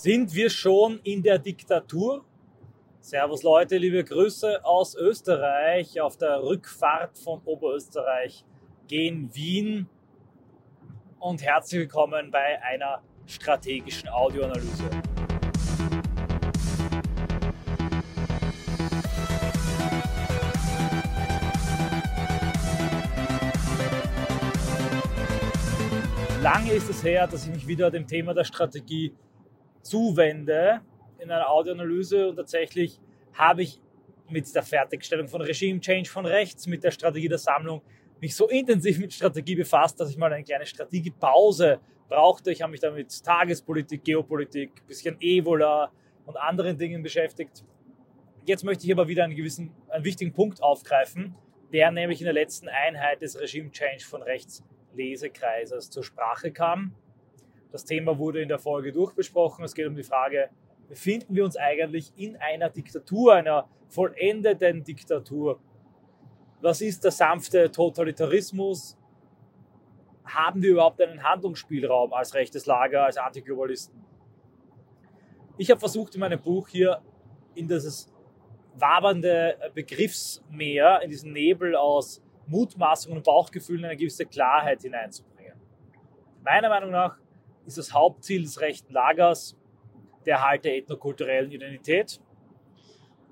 Sind wir schon in der Diktatur? Servus Leute, liebe Grüße aus Österreich auf der Rückfahrt von Oberösterreich gen Wien und herzlich willkommen bei einer strategischen Audioanalyse. Lange ist es her, dass ich mich wieder dem Thema der Strategie zuwende in einer Audioanalyse und tatsächlich habe ich mit der Fertigstellung von Regime Change von rechts, mit der Strategie der Sammlung mich so intensiv mit Strategie befasst, dass ich mal eine kleine Strategiepause brauchte. Ich habe mich dann mit Tagespolitik, Geopolitik, bisschen Evola und anderen Dingen beschäftigt. Jetzt möchte ich aber wieder einen gewissen, einen wichtigen Punkt aufgreifen, der nämlich in der letzten Einheit des Regime Change von rechts Lesekreises zur Sprache kam. Das Thema wurde in der Folge durchbesprochen. Es geht um die Frage, befinden wir uns eigentlich in einer Diktatur, einer vollendeten Diktatur? Was ist der sanfte Totalitarismus? Haben wir überhaupt einen Handlungsspielraum als rechtes Lager, als Antiglobalisten? Ich habe versucht, in meinem Buch hier in dieses wabernde Begriffsmeer, in diesen Nebel aus Mutmaßungen und Bauchgefühlen eine gewisse Klarheit hineinzubringen. Meiner Meinung nach ist das Hauptziel des rechten Lagers der Erhalt der ethnokulturellen Identität.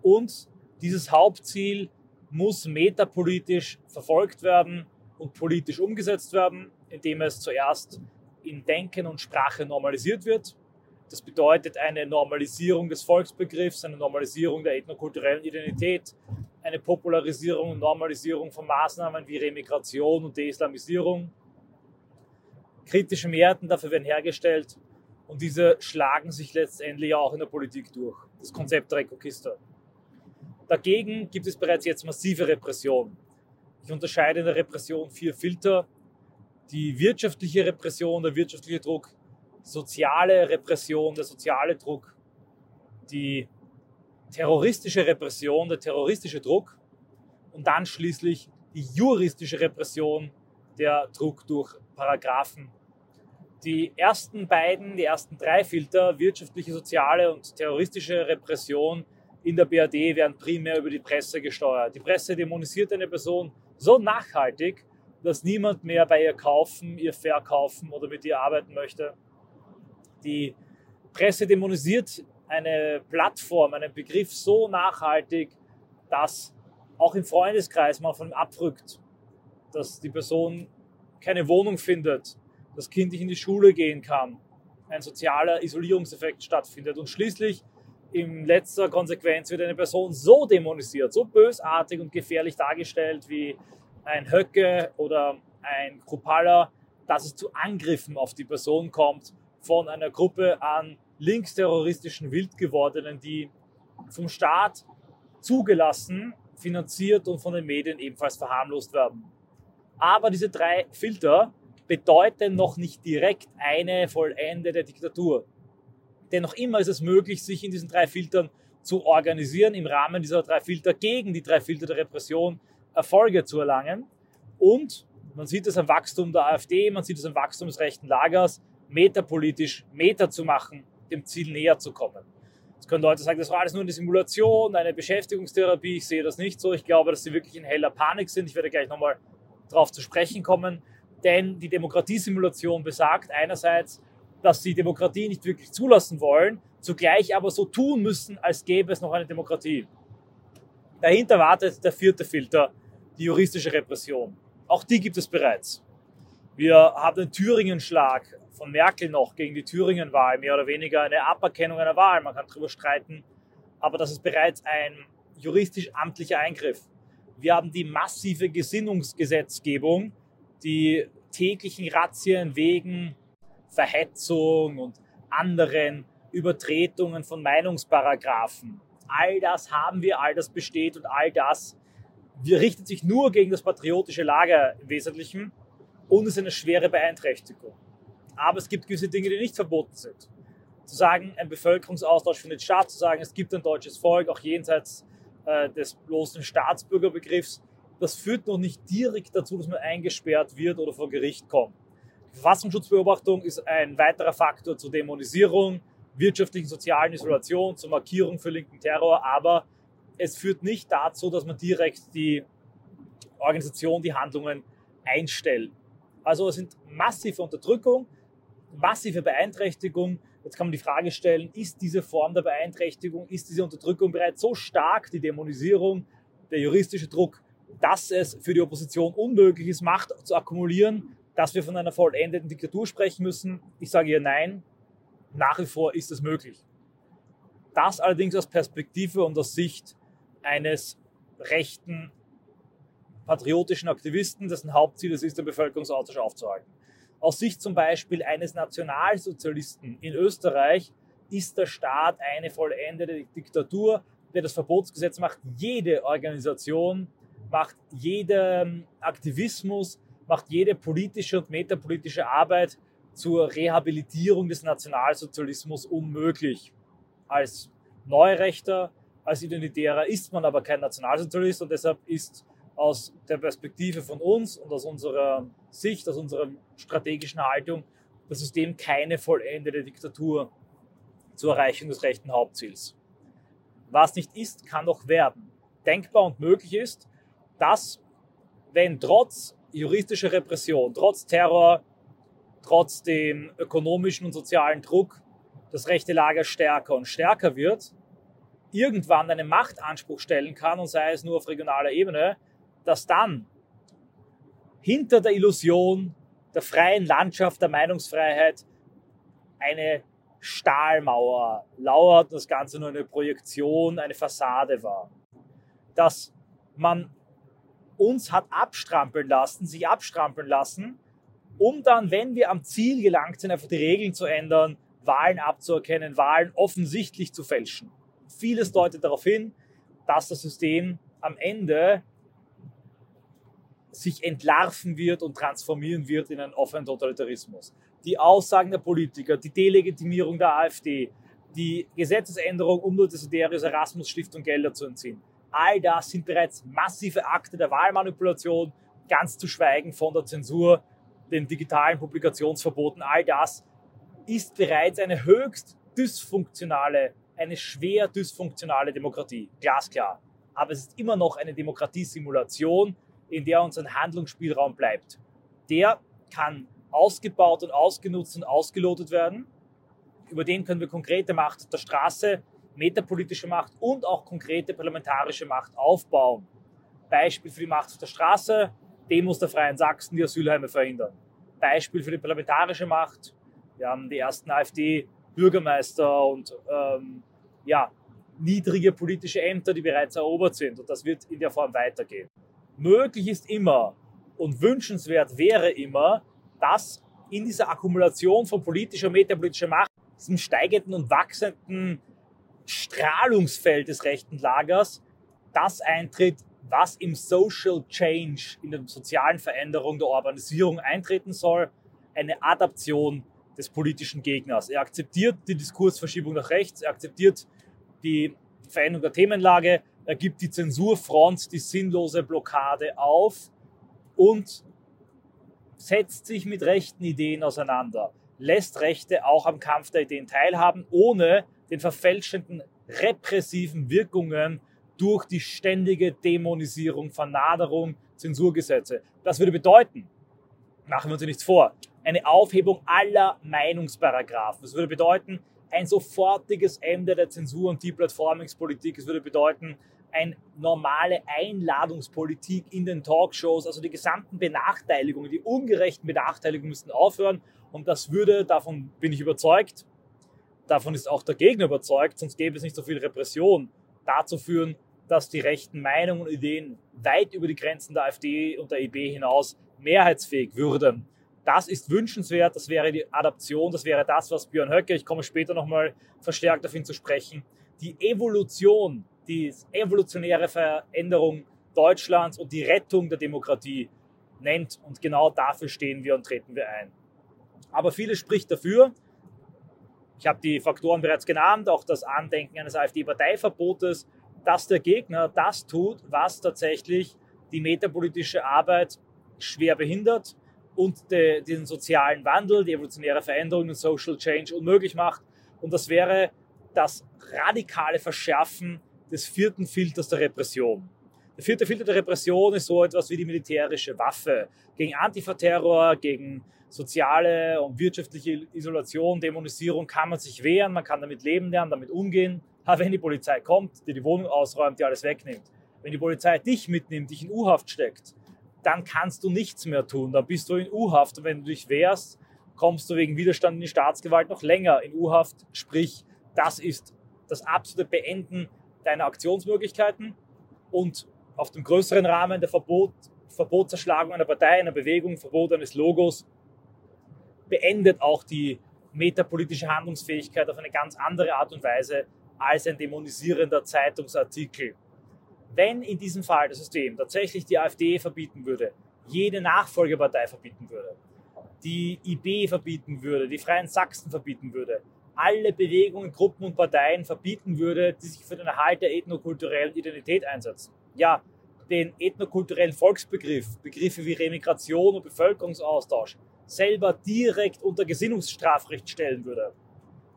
Und dieses Hauptziel muss metapolitisch verfolgt werden und politisch umgesetzt werden, indem es zuerst in Denken und Sprache normalisiert wird. Das bedeutet eine Normalisierung des Volksbegriffs, eine Normalisierung der ethnokulturellen Identität, eine Popularisierung und Normalisierung von Maßnahmen wie Remigration und Deislamisierung, kritische Mehrheiten dafür werden hergestellt und diese schlagen sich letztendlich auch in der Politik durch. Das Konzept der Reconquista. Dagegen gibt es bereits jetzt massive Repression. Ich unterscheide in der Repression vier Filter. Die wirtschaftliche Repression, der wirtschaftliche Druck, soziale Repression, der soziale Druck, die terroristische Repression, der terroristische Druck und dann schließlich die juristische Repression, der Druck durch Paragraphen die ersten beiden, die ersten drei Filter, wirtschaftliche, soziale und terroristische Repression in der BRD, werden primär über die Presse gesteuert. Die Presse dämonisiert eine Person so nachhaltig, dass niemand mehr bei ihr kaufen, ihr verkaufen oder mit ihr arbeiten möchte. Die Presse dämonisiert eine Plattform, einen Begriff so nachhaltig, dass auch im Freundeskreis man von ihm abrückt, dass die Person keine Wohnung findet, das Kind nicht in die Schule gehen kann, ein sozialer Isolierungseffekt stattfindet und schließlich in letzter Konsequenz wird eine Person so dämonisiert, so bösartig und gefährlich dargestellt wie ein Höcke oder ein Kruppalla, dass es zu Angriffen auf die Person kommt von einer Gruppe an linksterroristischen Wildgewordenen, die vom Staat zugelassen, finanziert und von den Medien ebenfalls verharmlost werden. Aber diese drei Filter bedeuten noch nicht direkt eine vollendete Diktatur. Denn noch immer ist es möglich, sich in diesen drei Filtern zu organisieren, im Rahmen dieser drei Filter gegen die drei Filter der Repression Erfolge zu erlangen. Und man sieht es am Wachstum der AfD, man sieht es am Wachstum des rechten Lagers, metapolitisch Meta zu machen, dem Ziel näher zu kommen. Jetzt können Leute sagen, das war alles nur eine Simulation, eine Beschäftigungstherapie. Ich sehe das nicht so. Ich glaube, dass sie wirklich in heller Panik sind. Ich werde gleich nochmal darauf zu sprechen kommen. Denn die Demokratiesimulation besagt einerseits, dass sie Demokratie nicht wirklich zulassen wollen, zugleich aber so tun müssen, als gäbe es noch eine Demokratie. Dahinter wartet der vierte Filter, die juristische Repression. Auch die gibt es bereits. Wir haben den Thüringen-Schlag von Merkel noch gegen die Thüringen-Wahl, mehr oder weniger eine Aberkennung einer Wahl. Man kann darüber streiten, aber das ist bereits ein juristisch-amtlicher Eingriff. Wir haben die massive Gesinnungsgesetzgebung, die täglichen Razzien wegen Verhetzung und anderen Übertretungen von Meinungsparagraphen. All das haben wir, all das besteht und all das richtet sich nur gegen das patriotische Lager im Wesentlichen und ist eine schwere Beeinträchtigung. Aber es gibt gewisse Dinge, die nicht verboten sind. Zu sagen, ein Bevölkerungsaustausch findet statt, zu sagen, es gibt ein deutsches Volk, auch jenseits äh, des bloßen Staatsbürgerbegriffs, das führt noch nicht direkt dazu, dass man eingesperrt wird oder vor Gericht kommt. Die Verfassungsschutzbeobachtung ist ein weiterer Faktor zur Dämonisierung wirtschaftlichen, sozialen Isolation, zur Markierung für linken Terror, aber es führt nicht dazu, dass man direkt die Organisation, die Handlungen einstellt. Also es sind massive Unterdrückung, massive Beeinträchtigung. Jetzt kann man die Frage stellen, ist diese Form der Beeinträchtigung, ist diese Unterdrückung bereits so stark, die Dämonisierung, der juristische Druck, dass es für die Opposition unmöglich ist, Macht zu akkumulieren, dass wir von einer vollendeten Diktatur sprechen müssen? Ich sage hier nein, nach wie vor ist es möglich. Das allerdings aus Perspektive und aus Sicht eines rechten, patriotischen Aktivisten, dessen Hauptziel es ist, den Bevölkerungsaustausch aufzuhalten. Aus Sicht zum Beispiel eines Nationalsozialisten in Österreich ist der Staat eine vollendete Diktatur, der das Verbotsgesetz macht. Jede Organisation macht jeden Aktivismus, macht jede politische und metapolitische Arbeit zur Rehabilitierung des Nationalsozialismus unmöglich. Als Neurechter, als Identitärer ist man aber kein Nationalsozialist und deshalb ist aus der Perspektive von uns und aus unserer Sicht, aus unserer strategischen Haltung, das System keine vollendete Diktatur zur Erreichung des rechten Hauptziels. Was nicht ist, kann noch werden. Denkbar und möglich ist, dass, wenn trotz juristischer Repression, trotz Terror, trotz dem ökonomischen und sozialen Druck das rechte Lager stärker und stärker wird, irgendwann einen Machtanspruch stellen kann, und sei es nur auf regionaler Ebene, dass dann hinter der Illusion der freien Landschaft der Meinungsfreiheit eine Stahlmauer lauert und das Ganze nur eine Projektion, eine Fassade war. Dass man uns hat abstrampeln lassen, sich abstrampeln lassen, um dann, wenn wir am Ziel gelangt sind, einfach die Regeln zu ändern, Wahlen abzuerkennen, Wahlen offensichtlich zu fälschen. Vieles deutet darauf hin, dass das System am Ende sich entlarven wird und transformieren wird in einen offenen Totalitarismus. Die Aussagen der Politiker, die Delegitimierung der AfD, die Gesetzesänderung, um nur das Iderius Erasmus Stiftung Gelder zu entziehen. All das sind bereits massive Akte der Wahlmanipulation, ganz zu schweigen von der Zensur, den digitalen Publikationsverboten. All das ist bereits eine höchst dysfunktionale, eine schwer dysfunktionale Demokratie. Glasklar. Aber es ist immer noch eine Demokratiesimulation, in der uns ein Handlungsspielraum bleibt. Der kann ausgebaut und ausgenutzt und ausgelotet werden. Über den können wir konkrete Macht der Straße, metapolitische Macht und auch konkrete parlamentarische Macht aufbauen. Beispiel für die Macht auf der Straße, Demos der Freien Sachsen, die Asylheime verhindern. Beispiel für die parlamentarische Macht, wir haben die ersten AfD-Bürgermeister und ähm, ja, niedrige politische Ämter, die bereits erobert sind. Und das wird in der Form weitergehen. Möglich ist immer und wünschenswert wäre immer, dass in dieser Akkumulation von politischer und metapolitischer Macht, diesem steigenden und wachsenden Strahlungsfeld des rechten Lagers, das eintritt, was im Social Change, in der sozialen Veränderung der Urbanisierung eintreten soll, eine Adaption des politischen Gegners. Er akzeptiert die Diskursverschiebung nach rechts, er akzeptiert die Veränderung der Themenlage, er gibt die Zensurfront, die sinnlose Blockade auf und setzt sich mit rechten Ideen auseinander, lässt Rechte auch am Kampf der Ideen teilhaben, ohne den verfälschenden repressiven Wirkungen durch die ständige Dämonisierung, Vernaderung, Zensurgesetze. Das würde bedeuten, machen wir uns nichts vor, eine Aufhebung aller Meinungsparagraphen. Das würde bedeuten, ein sofortiges Ende der Zensur- und Deplatformingspolitik. Es würde bedeuten, eine normale Einladungspolitik in den Talkshows. Also die gesamten Benachteiligungen, die ungerechten Benachteiligungen müssten aufhören. Und das würde, davon bin ich überzeugt, davon ist auch der Gegner überzeugt, sonst gäbe es nicht so viel Repression, dazu führen, dass die rechten Meinungen und Ideen weit über die Grenzen der AfD und der EB hinaus mehrheitsfähig würden. Das ist wünschenswert, das wäre die Adaption, das wäre das, was Björn Höcke, ich komme später nochmal verstärkt auf ihn zu sprechen, die Evolution, die evolutionäre Veränderung Deutschlands und die Rettung der Demokratie nennt. Und genau dafür stehen wir und treten wir ein. Aber vieles spricht dafür, ich habe die Faktoren bereits genannt, auch das Andenken eines AfD-Parteiverbotes, dass der Gegner das tut, was tatsächlich die metapolitische Arbeit schwer behindert, und de, den sozialen Wandel, die evolutionäre Veränderung und Social Change unmöglich macht. Und das wäre das radikale Verschärfen des vierten Filters der Repression. Der vierte Filter der Repression ist so etwas wie die militärische Waffe gegen Antifa-Terror, gegen soziale und wirtschaftliche Isolation, Dämonisierung kann man sich wehren, man kann damit leben lernen, damit umgehen. Aber wenn die Polizei kommt, dir die Wohnung ausräumt, dir alles wegnimmt, wenn die Polizei dich mitnimmt, dich in U-Haft steckt, dann kannst du nichts mehr tun. Dann bist du in U-Haft. Und wenn du dich wehrst, kommst du wegen Widerstand in die Staatsgewalt noch länger in U-Haft. Sprich, das ist das absolute Beenden deiner Aktionsmöglichkeiten und auf dem größeren Rahmen der Verbot, Verbotserschlagung einer Partei, einer Bewegung, Verbot eines Logos beendet auch die metapolitische Handlungsfähigkeit auf eine ganz andere Art und Weise als ein dämonisierender Zeitungsartikel. Wenn in diesem Fall das System tatsächlich die AfD verbieten würde, jede Nachfolgepartei verbieten würde, die IB verbieten würde, die Freien Sachsen verbieten würde, alle Bewegungen, Gruppen und Parteien verbieten würde, die sich für den Erhalt der ethnokulturellen Identität einsetzen. Ja, den ethnokulturellen Volksbegriff, Begriffe wie Remigration und Bevölkerungsaustausch, selber direkt unter Gesinnungsstrafrecht stellen würde,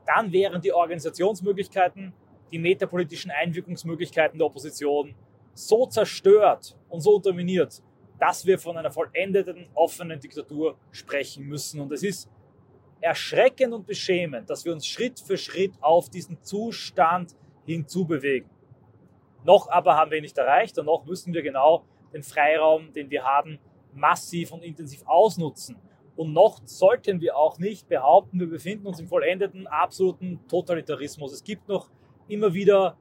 dann wären die Organisationsmöglichkeiten, die metapolitischen Einwirkungsmöglichkeiten der Opposition so zerstört und so unterminiert, dass wir von einer vollendeten, offenen Diktatur sprechen müssen. Und es ist erschreckend und beschämend, dass wir uns Schritt für Schritt auf diesen Zustand hinzubewegen. Noch aber haben wir ihn nicht erreicht und noch müssen wir genau den Freiraum, den wir haben, massiv und intensiv ausnutzen. Und noch sollten wir auch nicht behaupten, wir befinden uns im vollendeten, absoluten Totalitarismus. Es gibt noch immer wieder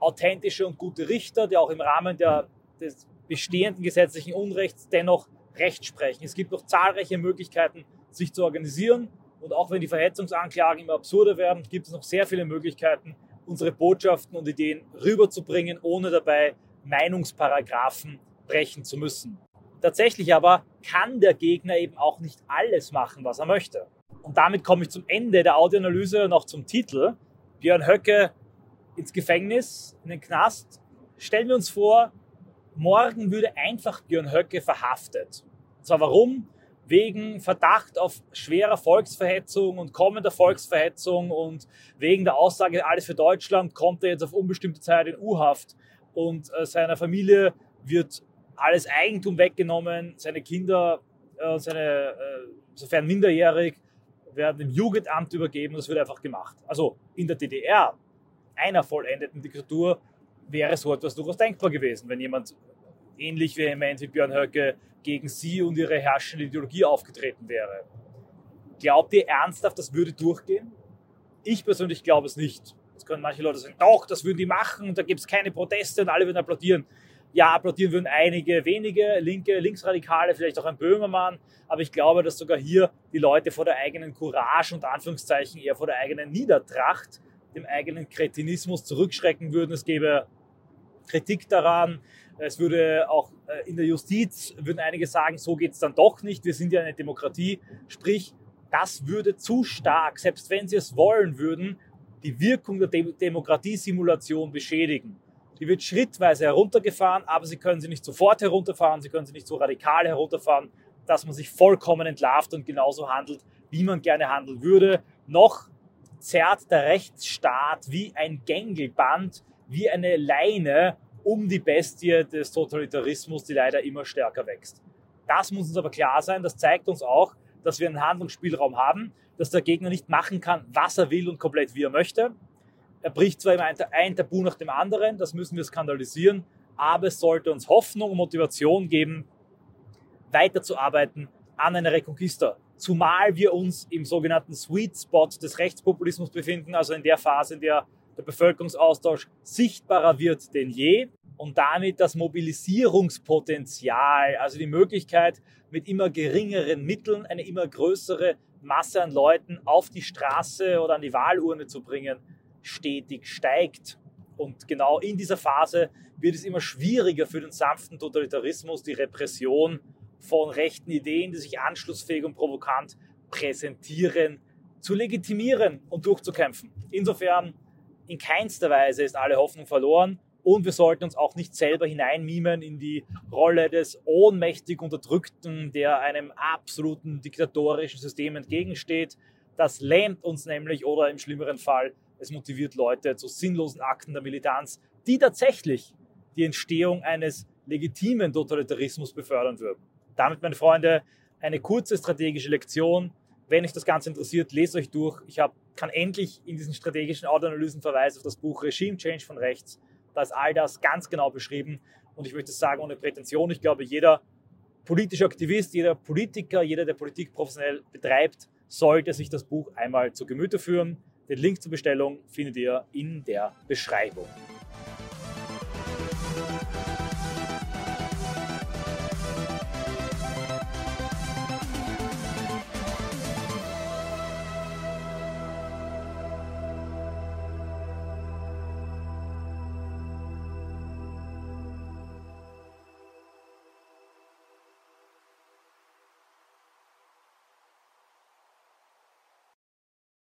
authentische und gute Richter, die auch im Rahmen der, des bestehenden gesetzlichen Unrechts dennoch Recht sprechen. Es gibt noch zahlreiche Möglichkeiten, sich zu organisieren und auch wenn die Verhetzungsanklagen immer absurder werden, gibt es noch sehr viele Möglichkeiten, unsere Botschaften und Ideen rüberzubringen, ohne dabei Meinungsparagraphen brechen zu müssen. Tatsächlich aber kann der Gegner eben auch nicht alles machen, was er möchte. Und damit komme ich zum Ende der Audioanalyse und auch zum Titel. Björn Höcke ins Gefängnis, in den Knast. Stellen wir uns vor, morgen würde einfach Björn Höcke verhaftet. Und zwar warum? wegen Verdacht auf schwerer Volksverhetzung und kommender Volksverhetzung und wegen der Aussage, alles für Deutschland, kommt er jetzt auf unbestimmte Zeit in U-Haft und äh, seiner Familie wird alles Eigentum weggenommen, seine Kinder, äh, seine, äh, sofern minderjährig, werden dem Jugendamt übergeben und das wird einfach gemacht. Also in der DDR, einer vollendeten Diktatur, wäre so etwas durchaus denkbar gewesen, wenn jemand ähnlich vehement wie Björn Höcke gegen sie und ihre herrschende Ideologie aufgetreten wäre. Glaubt ihr ernsthaft, das würde durchgehen? Ich persönlich glaube es nicht. Jetzt können manche Leute sagen, doch, das würden die machen, da gibt es keine Proteste und alle würden applaudieren. Ja, applaudieren würden einige wenige, linke, linksradikale, vielleicht auch ein Böhmermann, aber ich glaube, dass sogar hier die Leute vor der eigenen Courage und Anführungszeichen eher vor der eigenen Niedertracht, dem eigenen Kretinismus zurückschrecken würden. Es gäbe Kritik daran, es würde auch äh, in der Justiz, würden einige sagen, so geht es dann doch nicht, wir sind ja eine Demokratie. Sprich, das würde zu stark, selbst wenn sie es wollen würden, die Wirkung der Dem Demokratiesimulation beschädigen. Die wird schrittweise heruntergefahren, aber sie können sie nicht sofort herunterfahren, sie können sie nicht so radikal herunterfahren, dass man sich vollkommen entlarvt und genauso handelt, wie man gerne handeln würde. Noch zerrt der Rechtsstaat wie ein Gängelband, wie eine Leine um die Bestie des Totalitarismus, die leider immer stärker wächst. Das muss uns aber klar sein. Das zeigt uns auch, dass wir einen Handlungsspielraum haben, dass der Gegner nicht machen kann, was er will und komplett wie er möchte. Er bricht zwar immer ein Tabu nach dem anderen, das müssen wir skandalisieren, aber es sollte uns Hoffnung und Motivation geben, weiterzuarbeiten an einer Reconquista. Zumal wir uns im sogenannten Sweet Spot des Rechtspopulismus befinden, also in der Phase, in der der Bevölkerungsaustausch sichtbarer wird denn je und damit das Mobilisierungspotenzial, also die Möglichkeit, mit immer geringeren Mitteln eine immer größere Masse an Leuten auf die Straße oder an die Wahlurne zu bringen, stetig steigt. Und genau in dieser Phase wird es immer schwieriger für den sanften Totalitarismus, die Repression von rechten Ideen, die sich anschlussfähig und provokant präsentieren, zu legitimieren und durchzukämpfen. Insofern in keinster Weise ist alle Hoffnung verloren und wir sollten uns auch nicht selber hineinmimen in die Rolle des ohnmächtig Unterdrückten, der einem absoluten diktatorischen System entgegensteht. Das lähmt uns nämlich oder im schlimmeren Fall, es motiviert Leute zu sinnlosen Akten der Militanz, die tatsächlich die Entstehung eines legitimen Totalitarismus befördern würden. Damit, meine Freunde, eine kurze strategische Lektion. Wenn euch das Ganze interessiert, lest euch durch. Ich hab, kann endlich in diesen strategischen Audioanalysen verweisen auf das Buch Regime Change von rechts. Da ist all das ganz genau beschrieben. Und ich möchte sagen, ohne Prätension, ich glaube, jeder politische Aktivist, jeder Politiker, jeder, der Politik professionell betreibt, sollte sich das Buch einmal zu Gemüte führen. Den Link zur Bestellung findet ihr in der Beschreibung.